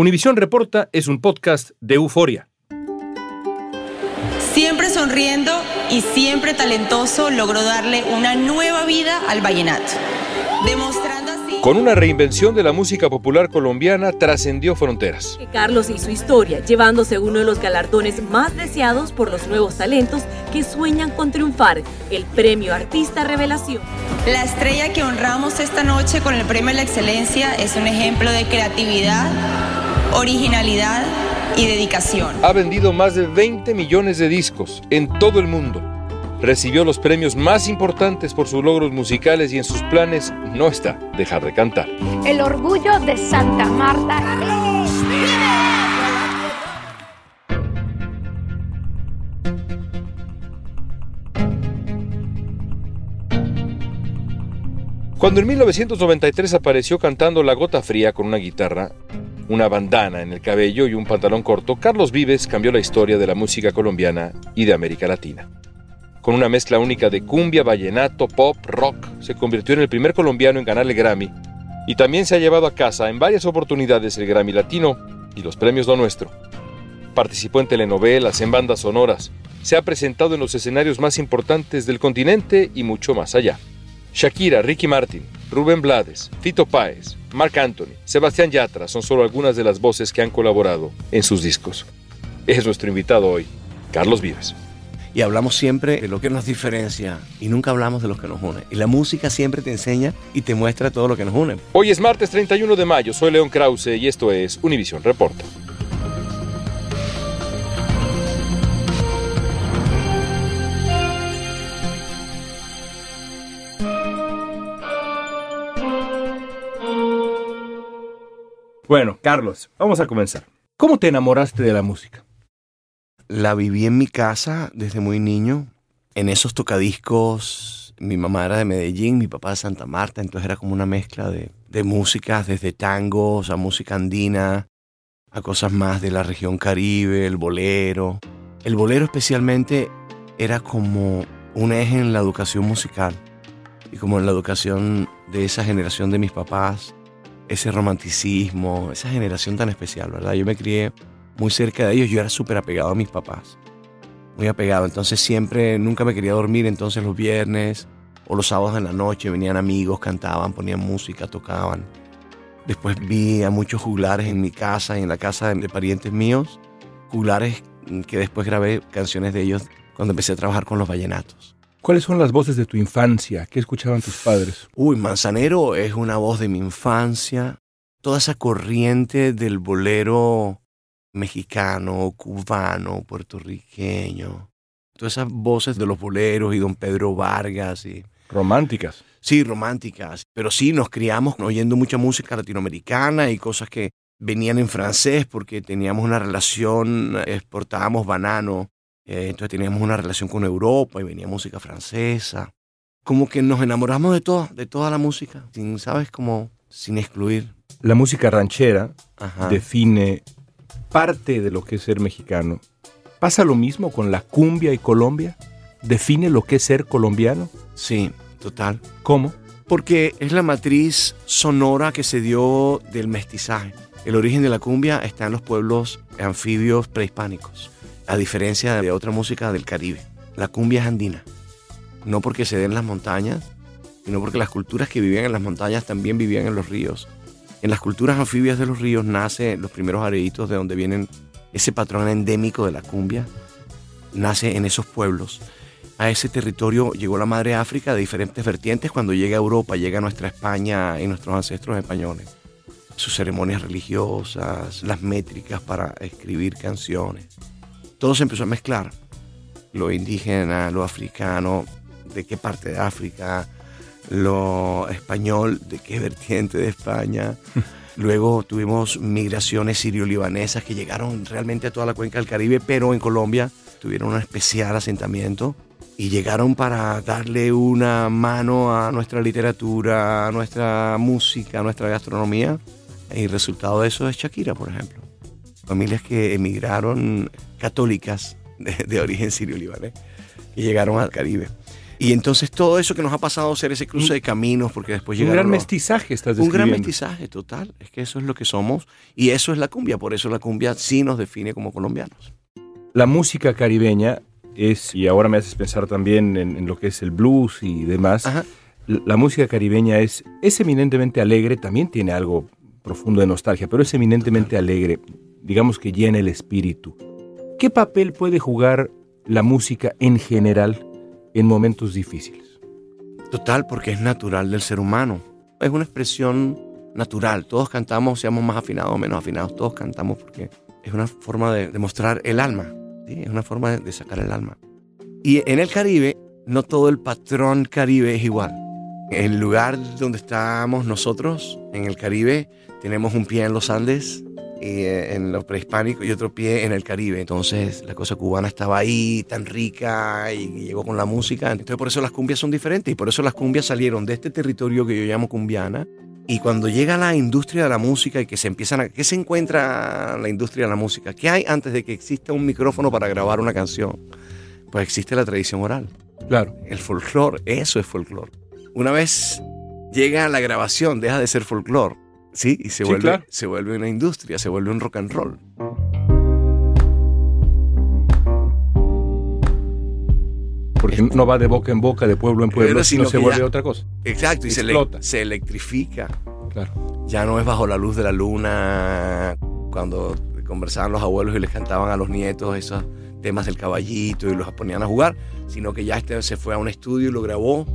Univisión Reporta es un podcast de euforia. Siempre sonriendo y siempre talentoso logró darle una nueva vida al vallenato, demostrando así... Con una reinvención de la música popular colombiana trascendió fronteras. Carlos y su historia, llevándose uno de los galardones más deseados por los nuevos talentos que sueñan con triunfar, el Premio Artista Revelación. La estrella que honramos esta noche con el Premio a la Excelencia es un ejemplo de creatividad, originalidad y dedicación. Ha vendido más de 20 millones de discos en todo el mundo. Recibió los premios más importantes por sus logros musicales y en sus planes no está dejar de cantar. El orgullo de Santa Marta. Cuando en 1993 apareció cantando La Gota Fría con una guitarra, una bandana en el cabello y un pantalón corto, Carlos Vives cambió la historia de la música colombiana y de América Latina. Con una mezcla única de cumbia, vallenato, pop, rock, se convirtió en el primer colombiano en ganar el Grammy y también se ha llevado a casa en varias oportunidades el Grammy Latino y los premios Lo Nuestro. Participó en telenovelas, en bandas sonoras, se ha presentado en los escenarios más importantes del continente y mucho más allá. Shakira, Ricky Martin, Rubén Blades, Fito Páez, Marc Anthony, Sebastián Yatra son solo algunas de las voces que han colaborado en sus discos. Es nuestro invitado hoy, Carlos Vives. Y hablamos siempre de lo que nos diferencia y nunca hablamos de lo que nos une. Y la música siempre te enseña y te muestra todo lo que nos une. Hoy es martes 31 de mayo, soy León Krause y esto es Univisión Reporta. Bueno, Carlos, vamos a comenzar. ¿Cómo te enamoraste de la música? La viví en mi casa desde muy niño. En esos tocadiscos, mi mamá era de Medellín, mi papá de Santa Marta, entonces era como una mezcla de, de músicas, desde tangos a música andina, a cosas más de la región caribe, el bolero. El bolero especialmente era como un eje en la educación musical y como en la educación de esa generación de mis papás ese romanticismo, esa generación tan especial, ¿verdad? Yo me crié muy cerca de ellos, yo era súper apegado a mis papás, muy apegado, entonces siempre, nunca me quería dormir, entonces los viernes o los sábados en la noche venían amigos, cantaban, ponían música, tocaban. Después vi a muchos juglares en mi casa y en la casa de parientes míos, juglares que después grabé canciones de ellos cuando empecé a trabajar con los vallenatos. ¿Cuáles son las voces de tu infancia? ¿Qué escuchaban tus padres? Uy, Manzanero es una voz de mi infancia. Toda esa corriente del bolero mexicano, cubano, puertorriqueño. Todas esas voces de los boleros y don Pedro Vargas y... Románticas. Sí, románticas. Pero sí, nos criamos oyendo mucha música latinoamericana y cosas que venían en francés porque teníamos una relación, exportábamos banano eh, entonces teníamos una relación con Europa y venía música francesa. Como que nos enamoramos de toda, de toda la música, sin, ¿sabes? Como sin excluir. La música ranchera define parte de lo que es ser mexicano. ¿Pasa lo mismo con la cumbia y Colombia? ¿Define lo que es ser colombiano? Sí, total. ¿Cómo? Porque es la matriz sonora que se dio del mestizaje. El origen de la cumbia está en los pueblos anfibios prehispánicos a diferencia de otra música del Caribe. La cumbia es andina, no porque se den en las montañas, sino porque las culturas que vivían en las montañas también vivían en los ríos. En las culturas anfibias de los ríos nace los primeros areitos de donde vienen ese patrón endémico de la cumbia, nace en esos pueblos. A ese territorio llegó la madre África de diferentes vertientes cuando llega a Europa, llega a nuestra España y nuestros ancestros españoles. Sus ceremonias religiosas, las métricas para escribir canciones todo se empezó a mezclar. Lo indígena, lo africano, de qué parte de África, lo español, de qué vertiente de España. Luego tuvimos migraciones sirio-libanesas que llegaron realmente a toda la cuenca del Caribe, pero en Colombia tuvieron un especial asentamiento y llegaron para darle una mano a nuestra literatura, a nuestra música, a nuestra gastronomía. Y el resultado de eso es Shakira, por ejemplo familias que emigraron católicas de, origen sirio-libanés y llegaron al Caribe. Y entonces todo eso que nos ha pasado a ser ese cruce de caminos, porque después llega. Un gran mestizaje estás Un gran mestizaje, total. Es que eso es lo que somos y eso es la cumbia. Por eso la cumbia sí nos define como colombianos. La música caribeña es, y ahora me haces pensar también en, lo que es el blues y demás. La música caribeña es, es eminentemente alegre, también tiene algo profundo de nostalgia, pero es eminentemente alegre, digamos que llena el espíritu. ¿Qué papel puede jugar la música en general en momentos difíciles? Total, porque es natural del ser humano. Es una expresión natural. Todos cantamos, seamos más afinados o menos afinados, todos cantamos porque es una forma de, mostrar el alma. Es una forma de, de sacar el alma. Y en el Caribe, no todo el patrón Caribe es igual. El lugar donde estamos nosotros, en el Caribe, tenemos un pie en los Andes eh, en lo prehispánico y otro pie en el Caribe. Entonces la cosa cubana estaba ahí tan rica y llegó con la música. Entonces por eso las cumbias son diferentes y por eso las cumbias salieron de este territorio que yo llamo cumbiana. Y cuando llega la industria de la música y que se empiezan a... ¿Qué se encuentra la industria de la música? ¿Qué hay antes de que exista un micrófono para grabar una canción? Pues existe la tradición oral. Claro. El folclore, eso es folclore. Una vez llega la grabación, deja de ser folclore Sí, y se, vuelve, se vuelve una industria, se vuelve un rock and roll. Porque no va de boca en boca, de pueblo en pueblo, sino se vuelve otra cosa. Exacto, y se, se, electrifica. Claro. Ya no es bajo la luz de la luna, cuando conversaban los abuelos y les cantaban a los nietos esos temas del caballito y los ponían a jugar, sino que ya este se fue a un estudio y lo grabó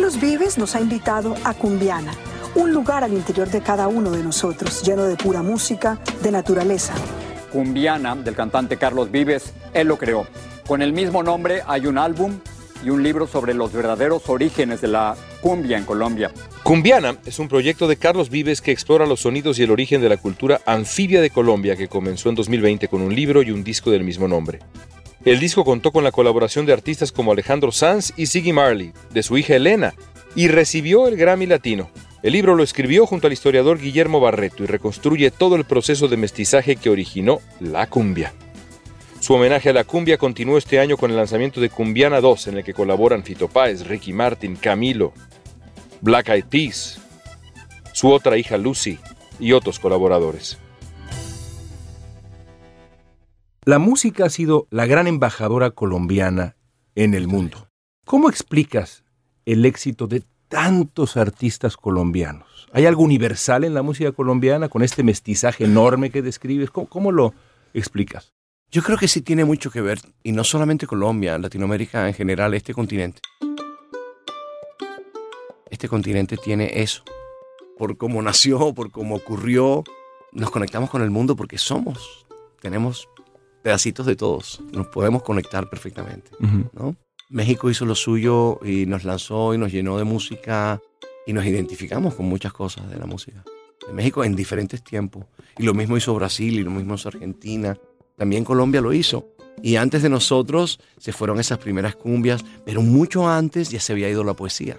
Carlos Vives nos ha invitado a Cumbiana, un lugar al interior de cada uno de nosotros, lleno de pura música, de naturaleza. Cumbiana, del cantante Carlos Vives, él lo creó. Con el mismo nombre hay un álbum y un libro sobre los verdaderos orígenes de la cumbia en Colombia. Cumbiana es un proyecto de Carlos Vives que explora los sonidos y el origen de la cultura anfibia de Colombia que comenzó en 2020 con un libro y un disco del mismo nombre. El disco contó con la colaboración de artistas como Alejandro Sanz y Siggy Marley, de su hija Elena, y recibió el Grammy Latino. El libro lo escribió junto al historiador Guillermo Barreto y reconstruye todo el proceso de mestizaje que originó la cumbia. Su homenaje a la cumbia continuó este año con el lanzamiento de Cumbiana 2, en el que colaboran Fito Páez, Ricky Martin, Camilo, Black Eyed Peas, su otra hija Lucy y otros colaboradores. La música ha sido la gran embajadora colombiana en el mundo. ¿Cómo explicas el éxito de tantos artistas colombianos? ¿Hay algo universal en la música colombiana con este mestizaje enorme que describes? ¿Cómo, lo explicas? Yo creo que sí tiene mucho que ver, y no solamente Colombia, Latinoamérica en general, este continente. Este continente tiene eso. Por cómo nació, por cómo ocurrió, nos conectamos con el mundo porque somos, tenemos pedacitos de todos. Nos podemos conectar perfectamente. ¿no? México hizo lo suyo y nos lanzó y nos llenó de música y nos identificamos con muchas cosas de la música. De México en diferentes tiempos. Y lo mismo hizo Brasil y lo mismo hizo Argentina. También Colombia lo hizo. Y antes de nosotros se fueron esas primeras cumbias, pero mucho antes ya se había ido la poesía.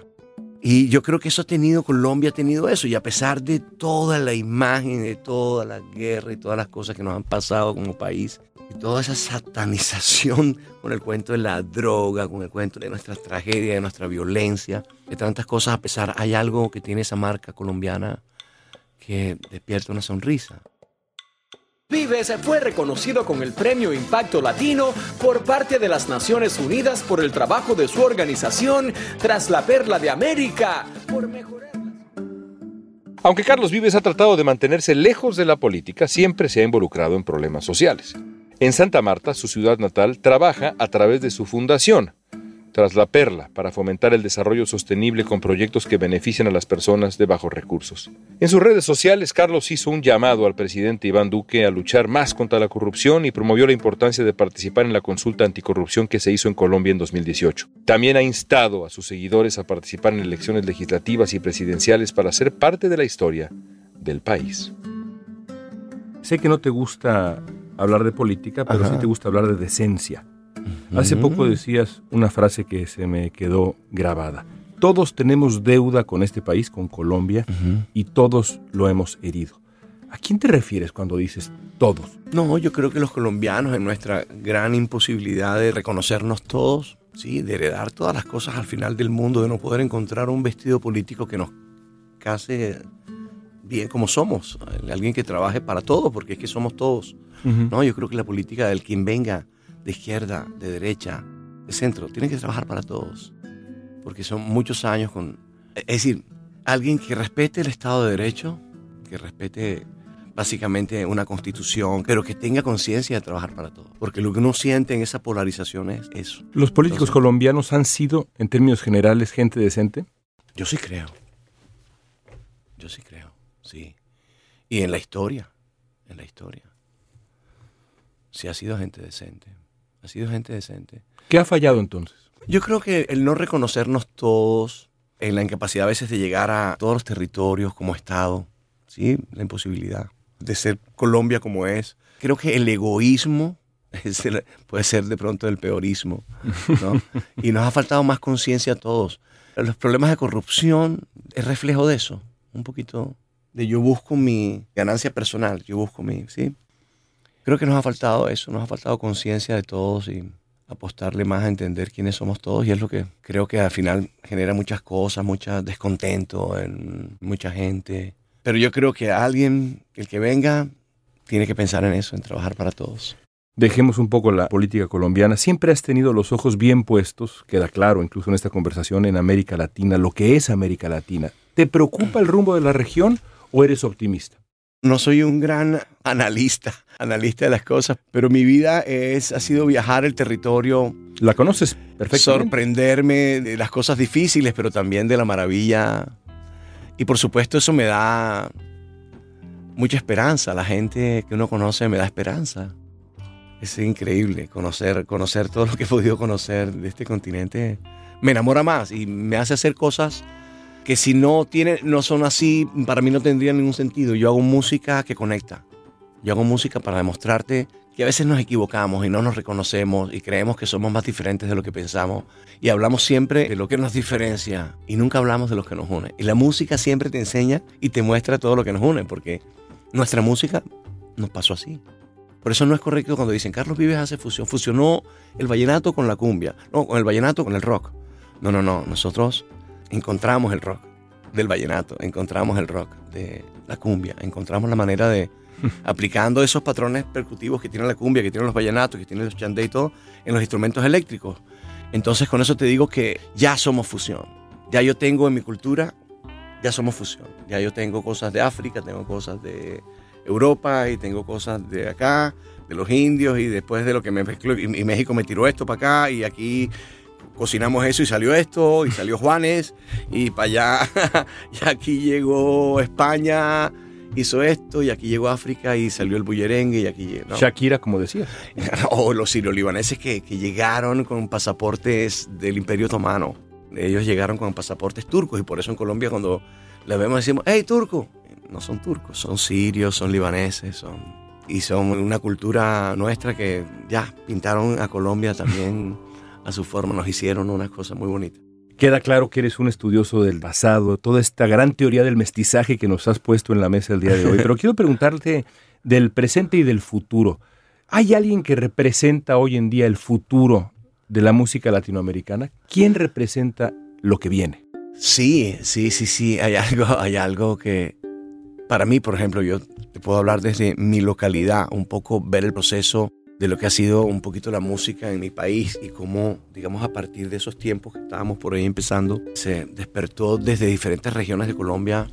Y yo creo que eso ha tenido, Colombia ha tenido eso. Y a pesar de toda la imagen, de toda la guerra y todas las cosas que nos han pasado como país, y toda esa satanización con el cuento de la droga, con el cuento de nuestra tragedia, de nuestra violencia, de tantas cosas, a pesar, hay algo que tiene esa marca colombiana que despierta una sonrisa. Vives fue reconocido con el Premio Impacto Latino por parte de las Naciones Unidas por el trabajo de su organización tras la Perla de América por mejorar aunque Carlos Vives ha tratado de mantenerse lejos de la política, siempre se ha involucrado en problemas sociales. En Santa Marta, su ciudad natal, trabaja a través de su fundación, tras la perla, para fomentar el desarrollo sostenible con proyectos que benefician a las personas de bajos recursos. En sus redes sociales, Carlos hizo un llamado al presidente Iván Duque a luchar más contra la corrupción y promovió la importancia de participar en la consulta anticorrupción que se hizo en Colombia en 2018. También ha instado a sus seguidores a participar en elecciones legislativas y presidenciales para ser parte de la historia del país. Sé que no te gusta hablar de política, pero sí te gusta hablar de decencia. Hace poco decías una frase que se me quedó grabada. Todos tenemos deuda con este país, con Colombia, y todos lo hemos herido. ¿A quién te refieres cuando dices todos? No, yo creo que los colombianos en nuestra gran imposibilidad de reconocernos todos, sí, de heredar todas las cosas al final del mundo, de no poder encontrar un vestido político que nos case bien como somos, alguien que trabaje para todos, porque es que somos todos. No, yo creo que la política del quien venga de izquierda, de derecha, de centro, tiene que trabajar para todos, porque son muchos años con... Es decir, alguien que respete el Estado de Derecho, que respete básicamente una constitución, pero que tenga conciencia de trabajar para todos. Porque lo que uno siente en esa polarización es eso. ¿Los políticos colombianos han sido, en términos generales, gente decente? Yo sí creo. Yo sí creo, sí. Y en la historia, en la historia. Sí ha sido gente decente. Ha sido gente decente. ¿Qué ha fallado entonces? Yo creo que el no reconocernos todos, en la incapacidad a veces de llegar a todos los territorios como Estado, ¿sí? La imposibilidad de ser Colombia como es. Creo que el egoísmo puede ser de pronto el peorismo, ¿no? y nos ha faltado más conciencia a todos. Los problemas de corrupción es reflejo de eso, un poquito de yo busco mi ganancia personal, yo busco mi, ¿sí? Creo que nos ha faltado eso, nos ha faltado conciencia de todos y apostarle más a entender quiénes somos todos y es lo que creo que al final genera muchas cosas, mucho descontento en mucha gente. Pero yo creo que alguien, el que venga, tiene que pensar en eso, en trabajar para todos. Dejemos un poco la política colombiana. Siempre has tenido los ojos bien puestos, queda claro incluso en esta conversación, en América Latina, lo que es América Latina. ¿Te preocupa el rumbo de la región o eres optimista? No soy un gran analista, analista de las cosas, pero mi vida es, ha sido viajar el territorio. ¿La conoces perfectamente? Sorprenderme de las cosas difíciles, pero también de la maravilla. Y por supuesto eso me da mucha esperanza. La gente que uno conoce me da esperanza. Es increíble conocer, conocer todo lo que he podido conocer de este continente. Me enamora más y me hace hacer cosas que si no, tiene, no son así, para mí no tendría ningún sentido. Yo hago música que conecta. Yo hago música para demostrarte que a veces nos equivocamos y no nos reconocemos y creemos que somos más diferentes de lo que pensamos y hablamos siempre de lo que nos diferencia y nunca hablamos de lo que nos une. Y la música siempre te enseña y te muestra todo lo que nos une porque nuestra música nos pasó así. Por eso no es correcto cuando dicen Carlos Vives hace fusión, fusionó el vallenato con la cumbia, no, con el vallenato con el rock. No, no, no, nosotros encontramos el rock del vallenato, encontramos el rock de la cumbia, encontramos la manera de, aplicando esos patrones percutivos que tiene la cumbia, que tienen los vallenatos, que tienen los chandé y todo, en los instrumentos eléctricos. Entonces con eso te digo que ya somos fusión. Ya yo tengo en mi cultura, ya somos fusión. Ya yo tengo cosas de África, tengo cosas de Europa y tengo cosas de acá, de los indios y después de lo que me mezcló, y, y México me tiró esto para acá y aquí cocinamos eso y salió esto, y salió Juanes, y para allá, y aquí llegó España, hizo esto, y aquí llegó África y salió el bullerengue, y aquí llegó. Shakira, como decías. o los sirio-libaneses que, que, llegaron con pasaportes del Imperio Otomano. Ellos llegaron con pasaportes turcos, y por eso en Colombia, cuando les vemos, decimos, hey, turco. No son turcos, son sirios, son libaneses, son. Y son una cultura nuestra que ya pintaron a Colombia también a su forma, nos hicieron unas cosas muy bonitas. Queda claro que eres un estudioso del pasado, toda esta gran teoría del mestizaje que nos has puesto en la mesa el día de hoy, pero quiero preguntarte del presente y del futuro. ¿Hay alguien que representa hoy en día el futuro de la música latinoamericana? ¿Quién representa lo que viene? Sí, sí, sí, sí, hay algo, hay algo que para mí, por ejemplo, yo te puedo hablar desde mi localidad, un poco ver el proceso de lo que ha sido un poquito la música en mi país y cómo, digamos, a partir de esos tiempos que estábamos por ahí empezando, se despertó desde diferentes regiones de Colombia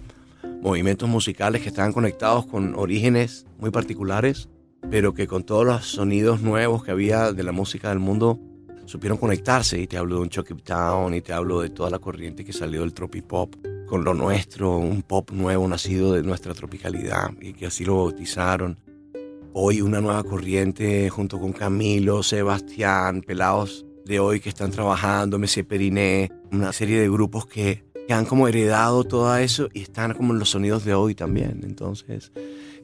movimientos musicales que estaban conectados con orígenes muy particulares, pero que con todos los sonidos nuevos que había de la música del mundo supieron conectarse. Y te hablo de un Chucky Town y te hablo de toda la corriente que salió del tropipop con lo nuestro, un pop nuevo nacido de nuestra tropicalidad y que así lo bautizaron hoy una nueva corriente junto con Camilo, Sebastián, pelados de hoy que están trabajando, Messi Periné, una serie de grupos que, que, han como heredado todo eso y están como en los sonidos de hoy también. Entonces,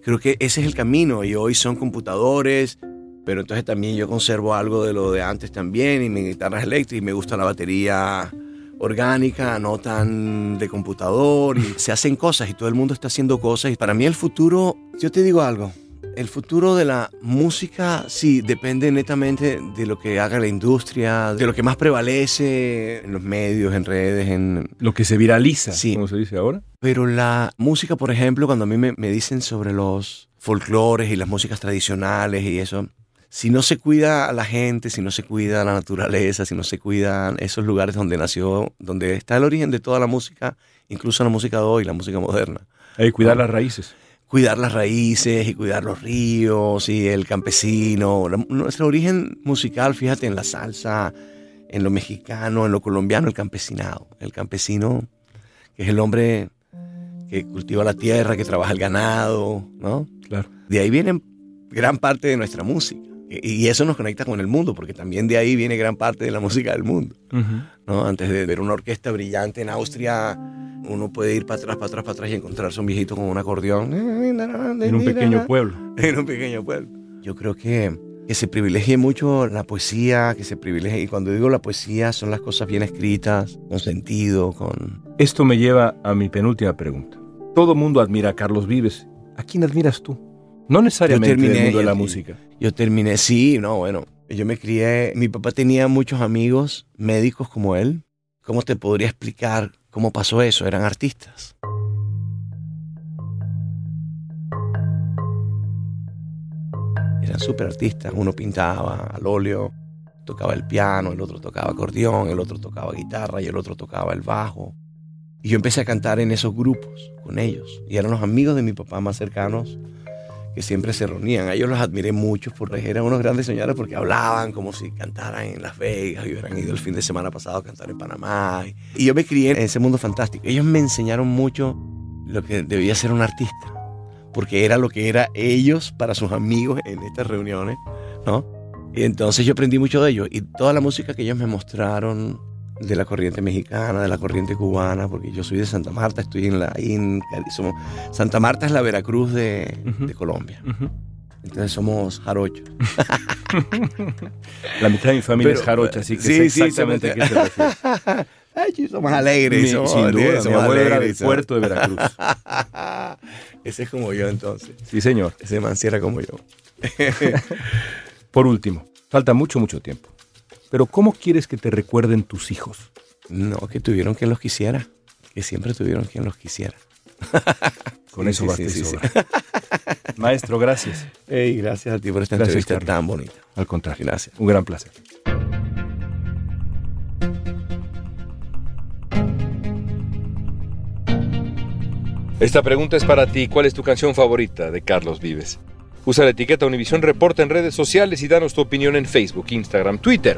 creo que ese es el camino y hoy son computadores, pero entonces también yo conservo algo de lo de antes también y mi guitarra eléctrica y me gusta la batería orgánica, no tan de computador, y se hacen cosas y todo el mundo está haciendo cosas. Y para mí el futuro, yo te digo algo, el futuro de la música sí depende netamente de lo que haga la industria, de lo que más prevalece en los medios, en redes, en... Lo que se viraliza, Sí. como se dice ahora. Pero la música, por ejemplo, cuando a mí me, me dicen sobre los folclores y las músicas tradicionales y eso, si no se cuida a la gente, si no se cuida a la naturaleza, si no se cuidan esos lugares donde nació, donde está el origen de toda la música, incluso la música de hoy, la música moderna. Hay que cuidar las raíces. Cuidar las raíces y cuidar los ríos y el campesino. Nuestro origen musical, fíjate, en la salsa, en lo mexicano, en lo colombiano, el campesinado. El campesino, que es el hombre que cultiva la tierra, que trabaja el ganado, ¿no? Claro. De ahí viene gran parte de nuestra música. Y y eso nos conecta con el mundo, porque también de ahí viene gran parte de la música del mundo. ¿No? Antes de ver una orquesta brillante en Austria, uno puede ir para atrás, para atrás, para atrás y encontrarse un viejito con un acordeón. En un pequeño pueblo. En un pequeño pueblo. Yo creo que, que se privilegie mucho la poesía, que se privilegie. Y cuando digo la poesía, son las cosas bien escritas, con sentido, con. Esto me lleva a mi penúltima pregunta. Todo mundo admira a Carlos Vives. ¿A quién admiras tú? No necesariamente del mundo de la y- música. Yo terminé, sí, no, bueno. Yo me crié, mi papá tenía muchos amigos médicos como él. ¿Cómo te podría explicar cómo pasó eso? Eran artistas. Eran súper artistas. Uno pintaba al óleo, tocaba el piano, el otro tocaba acordeón, el otro tocaba guitarra y el otro tocaba el bajo. Y yo empecé a cantar en esos grupos con ellos. Y eran los amigos de mi papá más cercanos que siempre se reunían. A ellos los admiré mucho porque eran unos grandes señores porque hablaban como si cantaran en Las Vegas y hubieran ido el fin de semana pasado a cantar en Panamá. Y yo me crié en ese mundo fantástico. Ellos me enseñaron mucho lo que debía ser un artista, porque era lo que era ellos para sus amigos en estas reuniones, ¿no? Y entonces yo aprendí mucho de ellos y toda la música que ellos me mostraron de la corriente mexicana, de la corriente cubana, porque yo soy de Santa Marta, estoy en la Cali- somos- Santa Marta es la Veracruz de, Colombia. Entonces somos jarochos. La mitad de mi familia Pero- es jarocha, así que sí, sé sí, exactamente a qué somos- te refieres. Ay, somos alegres. Mi- somos, sin duda, sí, mi somos abuelo era alegres, del puerto de Veracruz. Ese es como yo entonces. Sí, señor. Ese man sí era como yo. Por último, falta mucho, mucho tiempo. Pero ¿cómo quieres que te recuerden tus hijos? No, que tuvieron quien los quisiera. Que siempre tuvieron quien los quisiera. Con Sí, eso sí, basta sí, sí. Maestro, gracias. Ey, gracias a ti por esta Gracias, entrevista Carlos. tan bonita. Al contrario. Gracias. Un gran placer. Esta pregunta es para ti. ¿Cuál es tu canción favorita de Carlos Vives? Usa la etiqueta Univisión Reporta en redes sociales y danos tu opinión en Facebook, Instagram, Twitter